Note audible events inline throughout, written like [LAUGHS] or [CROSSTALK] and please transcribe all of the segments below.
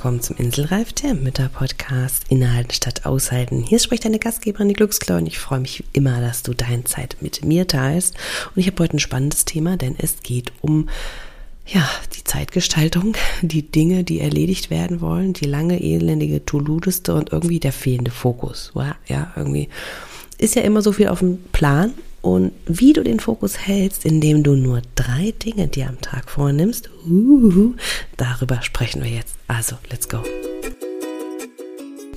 Willkommen zum Inselreif, der Mütter-Podcast Inhalten statt Aushalten. Hier spricht deine Gastgeberin, die Glücksklau, und ich freue mich immer, dass du deine Zeit mit mir teilst. Und ich habe heute ein spannendes Thema, denn es geht um ja, die Zeitgestaltung, die Dinge, die erledigt werden wollen, die lange elendige To-Do-Liste und irgendwie der fehlende Fokus. Ja, irgendwie ist ja immer so viel auf dem Plan und wie du den Fokus hältst, indem du nur drei Dinge dir am Tag vornimmst, uh, darüber sprechen wir jetzt. Also, let's go.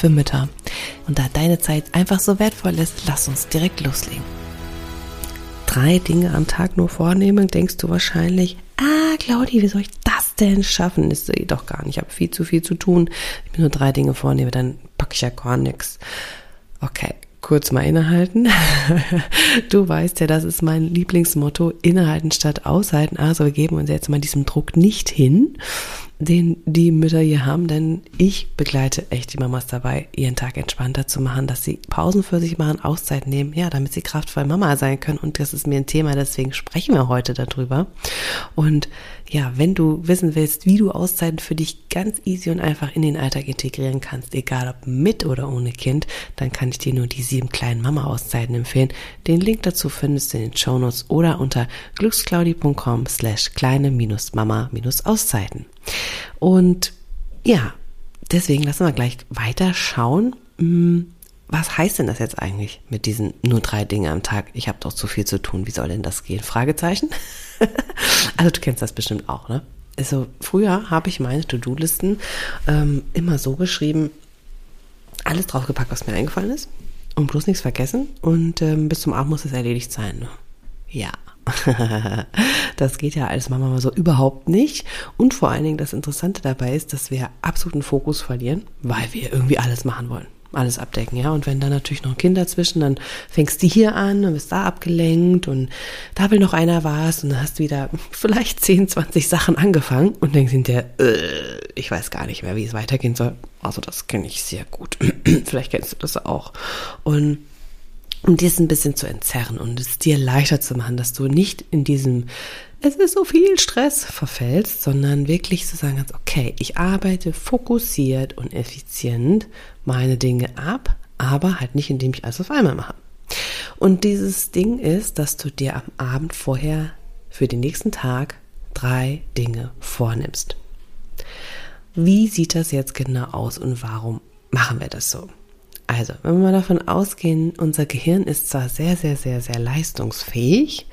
für Mütter. Und da deine Zeit einfach so wertvoll ist, lass uns direkt loslegen. Drei Dinge am Tag nur vornehmen, denkst du wahrscheinlich, ah, Claudi, wie soll ich das denn schaffen? Ist eh doch gar nicht. Ich habe viel zu viel zu tun. Ich mir nur drei Dinge vornehme, dann packe ich ja gar nichts. Okay, kurz mal innehalten. [LAUGHS] Du weißt ja, das ist mein Lieblingsmotto, innehalten statt aushalten. Also wir geben uns jetzt mal diesem Druck nicht hin den die Mütter hier haben, denn ich begleite echt die Mamas dabei, ihren Tag entspannter zu machen, dass sie Pausen für sich machen, Auszeit nehmen, ja, damit sie kraftvoll Mama sein können. Und das ist mir ein Thema, deswegen sprechen wir heute darüber. Und ja, wenn du wissen willst, wie du Auszeiten für dich ganz easy und einfach in den Alltag integrieren kannst, egal ob mit oder ohne Kind, dann kann ich dir nur die sieben kleinen Mama-Auszeiten empfehlen. Den Link dazu findest du in den Shownotes oder unter glücksclaudi.com slash kleine-mama-auszeiten. Und ja, deswegen lassen wir gleich weiter schauen. Hm, was heißt denn das jetzt eigentlich mit diesen nur drei Dinge am Tag? Ich habe doch zu viel zu tun. Wie soll denn das gehen? Fragezeichen. [LAUGHS] also du kennst das bestimmt auch, ne? Also früher habe ich meine To-Do-Listen ähm, immer so geschrieben, alles draufgepackt, was mir eingefallen ist und bloß nichts vergessen und ähm, bis zum Abend muss es erledigt sein. Ne? Ja, [LAUGHS] das geht ja als Mama mal so überhaupt nicht. Und vor allen Dingen das Interessante dabei ist, dass wir absoluten Fokus verlieren, weil wir irgendwie alles machen wollen. Alles abdecken, ja. Und wenn da natürlich noch ein Kind dazwischen, dann fängst du hier an und bist da abgelenkt und da will noch einer was und dann hast du wieder [LAUGHS] vielleicht 10, 20 Sachen angefangen und denkst hinterher, äh, ich weiß gar nicht mehr, wie es weitergehen soll. Also das kenne ich sehr gut. [CLEARS THROAT] vielleicht kennst du das auch. Und um dir es ein bisschen zu entzerren und es dir leichter zu machen, dass du nicht in diesem es ist so viel Stress verfällst, sondern wirklich zu sagen kannst, okay, ich arbeite fokussiert und effizient meine Dinge ab, aber halt nicht, indem ich alles auf einmal mache. Und dieses Ding ist, dass du dir am Abend vorher für den nächsten Tag drei Dinge vornimmst. Wie sieht das jetzt genau aus und warum machen wir das so? Also, wenn wir mal davon ausgehen, unser Gehirn ist zwar sehr, sehr, sehr, sehr leistungsfähig,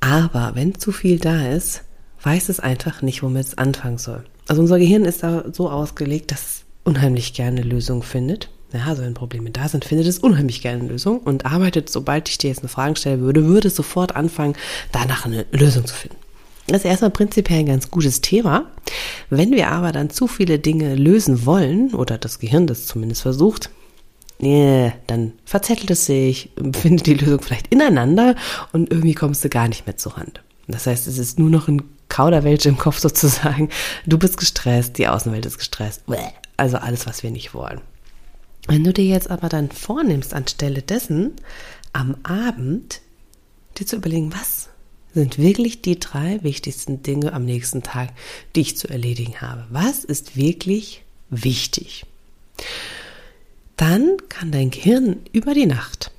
aber wenn zu viel da ist, weiß es einfach nicht, womit es anfangen soll. Also unser Gehirn ist da so ausgelegt, dass es unheimlich gerne Lösungen findet. Ja, also wenn Probleme da sind, findet es unheimlich gerne eine Lösung und arbeitet, sobald ich dir jetzt eine Frage stellen würde, würde es sofort anfangen, danach eine Lösung zu finden. Das ist erstmal prinzipiell ein ganz gutes Thema. Wenn wir aber dann zu viele Dinge lösen wollen, oder das Gehirn das zumindest versucht, nee, dann verzettelt es sich, [LAUGHS] findet die Lösung vielleicht ineinander und irgendwie kommst du gar nicht mehr zur Hand. Das heißt, es ist nur noch ein Kauderwelsch im Kopf [LAUGHS] sozusagen. Du bist gestresst, die Außenwelt ist gestresst. Also alles, was wir nicht wollen. Wenn du dir jetzt aber dann vornimmst, anstelle dessen am Abend dir zu überlegen, was sind wirklich die drei wichtigsten Dinge am nächsten Tag, die ich zu erledigen habe. Was ist wirklich wichtig? Dann kann dein Gehirn über die Nacht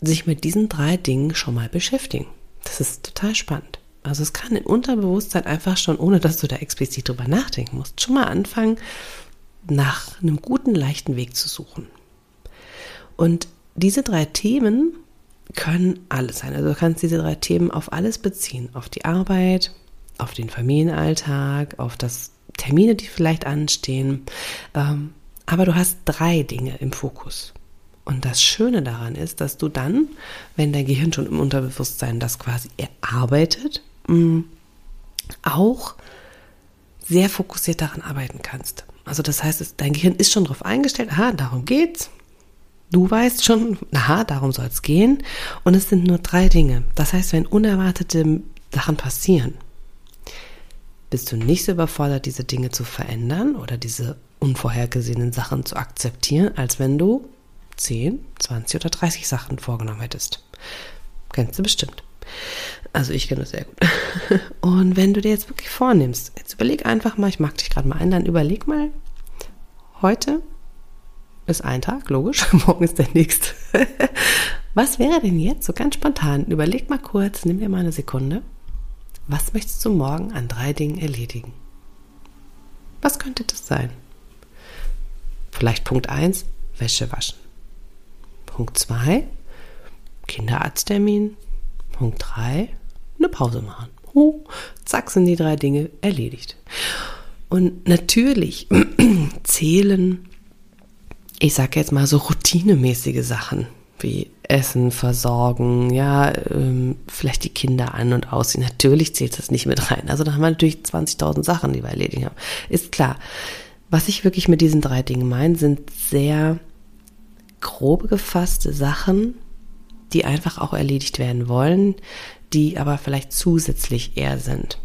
sich mit diesen drei Dingen schon mal beschäftigen. Das ist total spannend. Also es kann im Unterbewusstsein einfach schon, ohne dass du da explizit drüber nachdenken musst, schon mal anfangen, nach einem guten, leichten Weg zu suchen. Und diese drei Themen können alles sein. Also du kannst diese drei Themen auf alles beziehen. Auf die Arbeit, auf den Familienalltag, auf das Termine, die vielleicht anstehen. Ähm, aber du hast drei Dinge im Fokus. Und das Schöne daran ist, dass du dann, wenn dein Gehirn schon im Unterbewusstsein das quasi erarbeitet, mm, auch sehr fokussiert daran arbeiten kannst. Also das heißt, dein Gehirn ist schon darauf eingestellt, aha, darum geht's. Du weißt schon, aha, darum soll es gehen. Und es sind nur drei Dinge. Das heißt, wenn unerwartete Sachen passieren, bist du nicht so überfordert, diese Dinge zu verändern oder diese unvorhergesehenen Sachen zu akzeptieren, als wenn du 10, 20 oder 30 Sachen vorgenommen hättest. Kennst du bestimmt. Also ich kenne das sehr gut. [LAUGHS] Und wenn du dir jetzt wirklich vornimmst, jetzt überleg einfach mal, ich mag dich gerade mal ein, dann überleg mal, heute ist ein Tag, logisch, [LAUGHS] morgen ist der nächste. [LAUGHS] Was wäre denn jetzt so ganz spontan? Überleg mal kurz, nimm dir mal eine Sekunde was möchtest du morgen an drei Dingen erledigen? Was könnte das sein? Vielleicht Punkt 1, Wäsche waschen. Punkt 2, Kinderarzttermin. Punkt 3, eine Pause machen. Oh, zack, sind die drei Dinge erledigt. Und natürlich [CLEARS THROAT] zählen, ich sage jetzt mal so routinemäßige Sachen wie Essen versorgen, ja, ähm, vielleicht die Kinder an- und ausziehen. Natürlich zählt das nicht mit rein. Also da haben wir natürlich 20.000 Sachen, die wir erledigen haben. Ist klar. Was ich wirklich mit diesen drei Dingen meine, sind sehr grob gefasste Sachen, die einfach auch erledigt werden wollen, die aber vielleicht zusätzlich eher sind.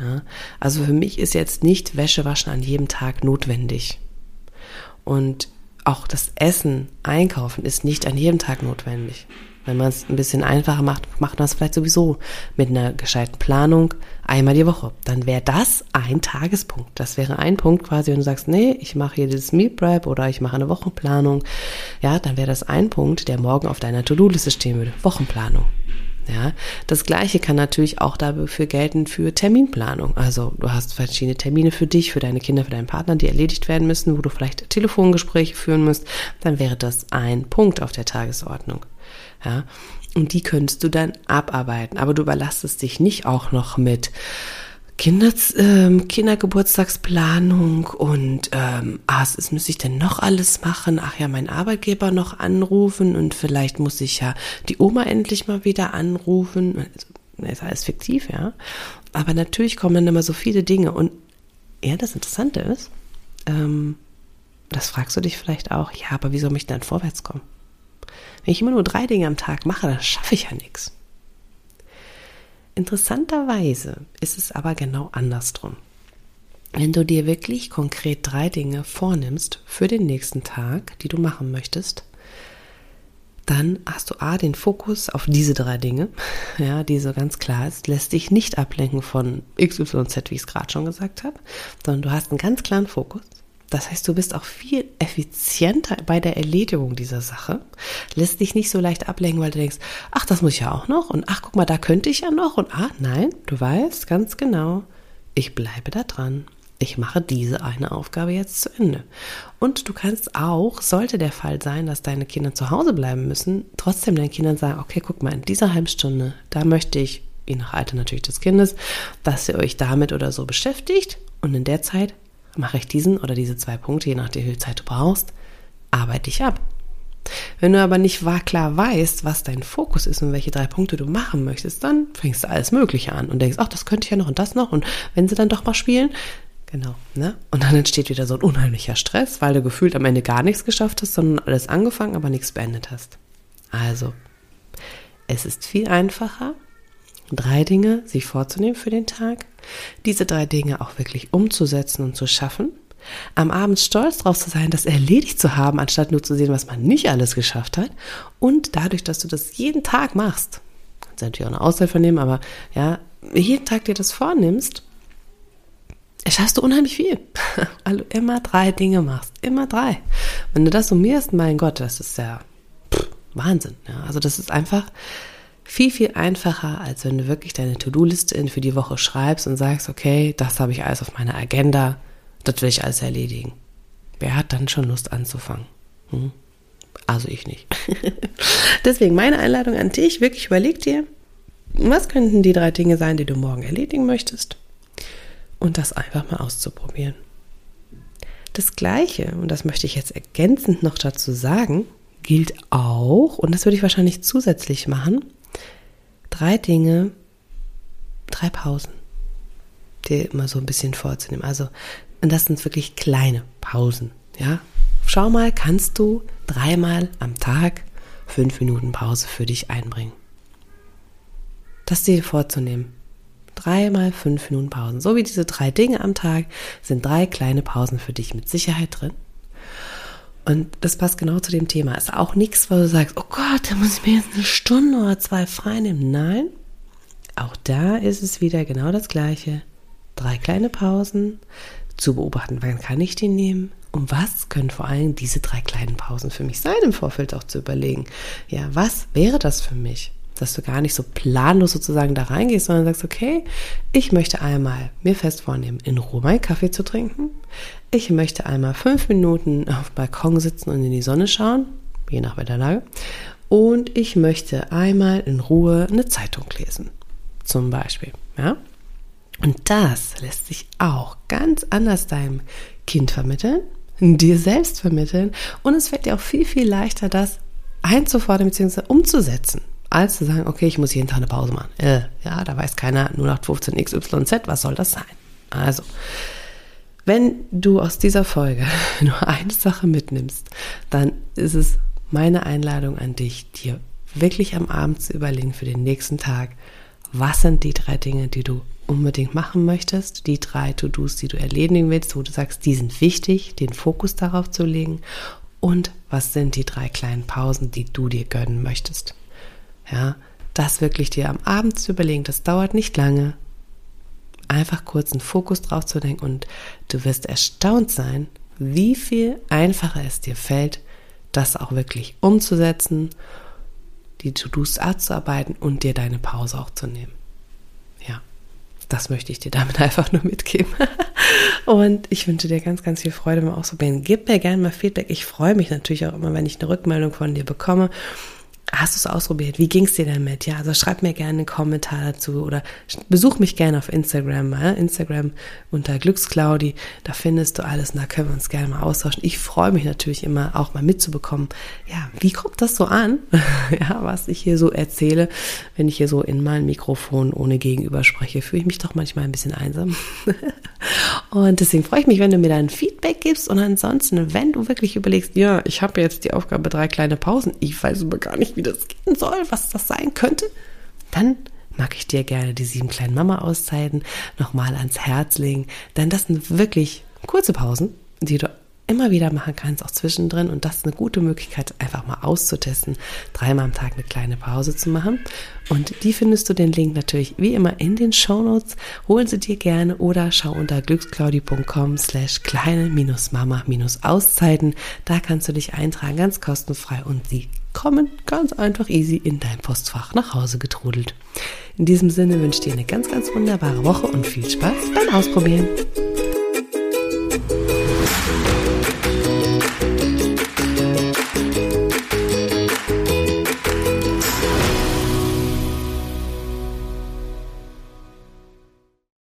Ja, also für mich ist jetzt nicht Wäsche waschen an jedem Tag notwendig. Und auch das Essen, Einkaufen ist nicht an jedem Tag notwendig. Wenn man es ein bisschen einfacher macht, macht man es vielleicht sowieso mit einer gescheiten Planung einmal die Woche. Dann wäre das ein Tagespunkt. Das wäre ein Punkt quasi, wenn du sagst, nee, ich mache hier dieses Meal Prep oder ich mache eine Wochenplanung. Ja, dann wäre das ein Punkt, der morgen auf deiner To-Do-Liste stehen würde. Wochenplanung. Ja, das gleiche kann natürlich auch dafür gelten für Terminplanung. Also du hast verschiedene Termine für dich, für deine Kinder, für deinen Partner, die erledigt werden müssen, wo du vielleicht Telefongespräche führen musst, dann wäre das ein Punkt auf der Tagesordnung. Ja, und die könntest du dann abarbeiten, aber du überlastest dich nicht auch noch mit Kinder, ähm, Kindergeburtstagsplanung und ähm, ah, was müsste ich denn noch alles machen? Ach ja, meinen Arbeitgeber noch anrufen und vielleicht muss ich ja die Oma endlich mal wieder anrufen. Also, ist alles fiktiv, ja. Aber natürlich kommen dann immer so viele Dinge und ja, das Interessante ist, ähm, das fragst du dich vielleicht auch, ja, aber wie soll ich dann vorwärts kommen? Wenn ich immer nur drei Dinge am Tag mache, dann schaffe ich ja nichts. Interessanterweise ist es aber genau andersrum. Wenn du dir wirklich konkret drei Dinge vornimmst für den nächsten Tag, die du machen möchtest, dann hast du A, den Fokus auf diese drei Dinge, [LAUGHS] ja, die so ganz klar ist, lässt dich nicht ablenken von XYZ, wie ich es gerade schon gesagt habe, sondern du hast einen ganz klaren Fokus. Das heißt, du bist auch viel effizienter bei der Erledigung dieser Sache, lässt dich nicht so leicht ablenken, weil du denkst, ach, das muss ich ja auch noch und ach, guck mal, da könnte ich ja noch und ah, nein, du weißt ganz genau, ich bleibe da dran. Ich mache diese eine Aufgabe jetzt zu Ende. Und du kannst auch, sollte der Fall sein, dass deine Kinder zu Hause bleiben müssen, trotzdem deinen Kindern sagen, okay, guck mal, in dieser halben Stunde, da möchte ich, je nach Alter natürlich des Kindes, dass ihr euch damit oder so beschäftigt und in der Zeit mache ich diesen oder diese zwei Punkte, je nachdem, wie viel Zeit du brauchst, arbeite ich ab. Wenn du aber nicht klar weißt, was dein Fokus ist und welche drei Punkte du machen möchtest, dann fängst du alles Mögliche an und denkst, ach, das könnte ich ja noch und das noch und wenn sie dann doch mal spielen, genau, ne? Und dann entsteht wieder so ein unheimlicher Stress, weil du gefühlt am Ende gar nichts geschafft hast, sondern alles angefangen, aber nichts beendet hast. Also, es ist viel einfacher, drei Dinge sich vorzunehmen für den Tag, diese drei Dinge auch wirklich umzusetzen und zu schaffen, am Abend stolz darauf zu sein, das erledigt zu haben, anstatt nur zu sehen, was man nicht alles geschafft hat. Und dadurch, dass du das jeden Tag machst, kannst du natürlich auch eine Auszeit vernehmen, aber ja, jeden Tag dir das vornimmst, schaffst du unheimlich viel. [LAUGHS] Weil du immer drei Dinge machst. Immer drei. Wenn du das summierst, mein Gott, das ist ja pff, Wahnsinn. Ja. Also das ist einfach viel, viel einfacher, als wenn du wirklich deine To-Do-Liste für die Woche schreibst und sagst, okay, das habe ich alles auf meiner Agenda, das will ich alles erledigen. Wer hat dann schon Lust anzufangen? Hm? Also ich nicht. [LAUGHS] Deswegen meine Einladung an dich, wirklich überleg dir, was könnten die drei Dinge sein, die du morgen erledigen möchtest? Und das einfach mal auszuprobieren. Das Gleiche, und das möchte ich jetzt ergänzend noch dazu sagen, gilt auch, und das würde ich wahrscheinlich zusätzlich machen, drei Dinge, drei Pausen. dir immer so ein bisschen vorzunehmen. Also, und das sind wirklich kleine Pausen, ja. Schau mal, kannst du dreimal am Tag fünf Minuten Pause für dich einbringen? Das dir vorzunehmen. Dreimal fünf Minuten Pausen. So wie diese drei Dinge am Tag sind drei kleine Pausen für dich mit Sicherheit drin. Und das passt genau zu dem Thema. Ist auch nichts, wo du sagst, oh Gott, da muss ich mir jetzt eine Stunde oder zwei frei nehmen. Nein, auch da ist es wieder genau das Gleiche. Drei kleine Pausen, zu beobachten, wann kann ich die nehmen und was können vor allem diese drei kleinen Pausen für mich sein, im Vorfeld auch zu überlegen. Ja, was wäre das für mich? Dass du gar nicht so planlos sozusagen da reingehst, sondern sagst, okay, ich möchte einmal mir fest vornehmen, in Ruhe meinen Kaffee zu trinken. Ich möchte einmal fünf Minuten auf dem Balkon sitzen und in die Sonne schauen, je nach Wetterlage. Und ich möchte einmal in Ruhe eine Zeitung lesen. Zum Beispiel, ja. Und das lässt sich auch ganz anders deinem Kind vermitteln, dir selbst vermitteln und es fällt dir auch viel, viel leichter, das einzufordern bzw. umzusetzen, als zu sagen, okay, ich muss jeden Tag eine Pause machen. Äh, ja, da weiß keiner 0815 XYZ, was soll das sein? Also, wenn du aus dieser Folge [LAUGHS] nur eine Sache mitnimmst, dann ist es meine Einladung an dich, dir wirklich am Abend zu überlegen für den nächsten Tag, was sind die drei Dinge, die du unbedingt machen möchtest, die drei To-Dos, die du erledigen willst, wo du sagst, die sind wichtig, den Fokus darauf zu legen und was sind die drei kleinen Pausen, die du dir gönnen möchtest. Ja, das wirklich dir am Abend zu überlegen, das dauert nicht lange. Einfach kurz einen Fokus drauf zu denken und du wirst erstaunt sein, wie viel einfacher es dir fällt, das auch wirklich umzusetzen, die To-Dos abzuarbeiten und dir deine Pause auch zu nehmen das möchte ich dir damit [LAUGHS] einfach nur mitgeben. [LAUGHS] Und ich wünsche dir ganz, ganz viel Freude beim Ausprobieren. Gib mir gerne mal Feedback. Ich freue mich natürlich auch immer, wenn ich eine Rückmeldung von dir bekomme. Hast du es ausprobiert? Wie ging es dir damit? Ja, also schreib mir gerne einen Kommentar dazu oder besuch mich gerne auf Instagram. mal. Instagram unter Glücksclaudi, da findest du alles und da können wir uns gerne mal austauschen. Ich freue mich natürlich immer auch mal mitzubekommen, ja, wie kommt das so an, [LAUGHS] ja, was ich hier so erzähle, wenn ich hier so in mein Mikrofon ohne Gegenüber spreche, fühle ich mich doch manchmal ein bisschen einsam. [LAUGHS] und deswegen freue ich mich, wenn du mir dein Feedback gibst und ansonsten, wenn du wirklich überlegst, ja, ich habe jetzt die Aufgabe drei kleine Pausen, ich weiß aber gar nicht, wie das gehen soll, was das sein könnte, dann mag ich dir gerne die sieben kleinen Mama-Auszeiten nochmal ans Herz legen. Denn das sind wirklich kurze Pausen, die du immer wieder machen kannst, auch zwischendrin. Und das ist eine gute Möglichkeit, einfach mal auszutesten, dreimal am Tag eine kleine Pause zu machen. Und die findest du den Link natürlich wie immer in den Show Notes. Holen sie dir gerne oder schau unter glücksclaudi.com slash kleine-mama-auszeiten. Da kannst du dich eintragen, ganz kostenfrei und sie kommen ganz einfach easy in dein Postfach nach Hause getrudelt. In diesem Sinne wünsche ich dir eine ganz, ganz wunderbare Woche und viel Spaß beim Ausprobieren.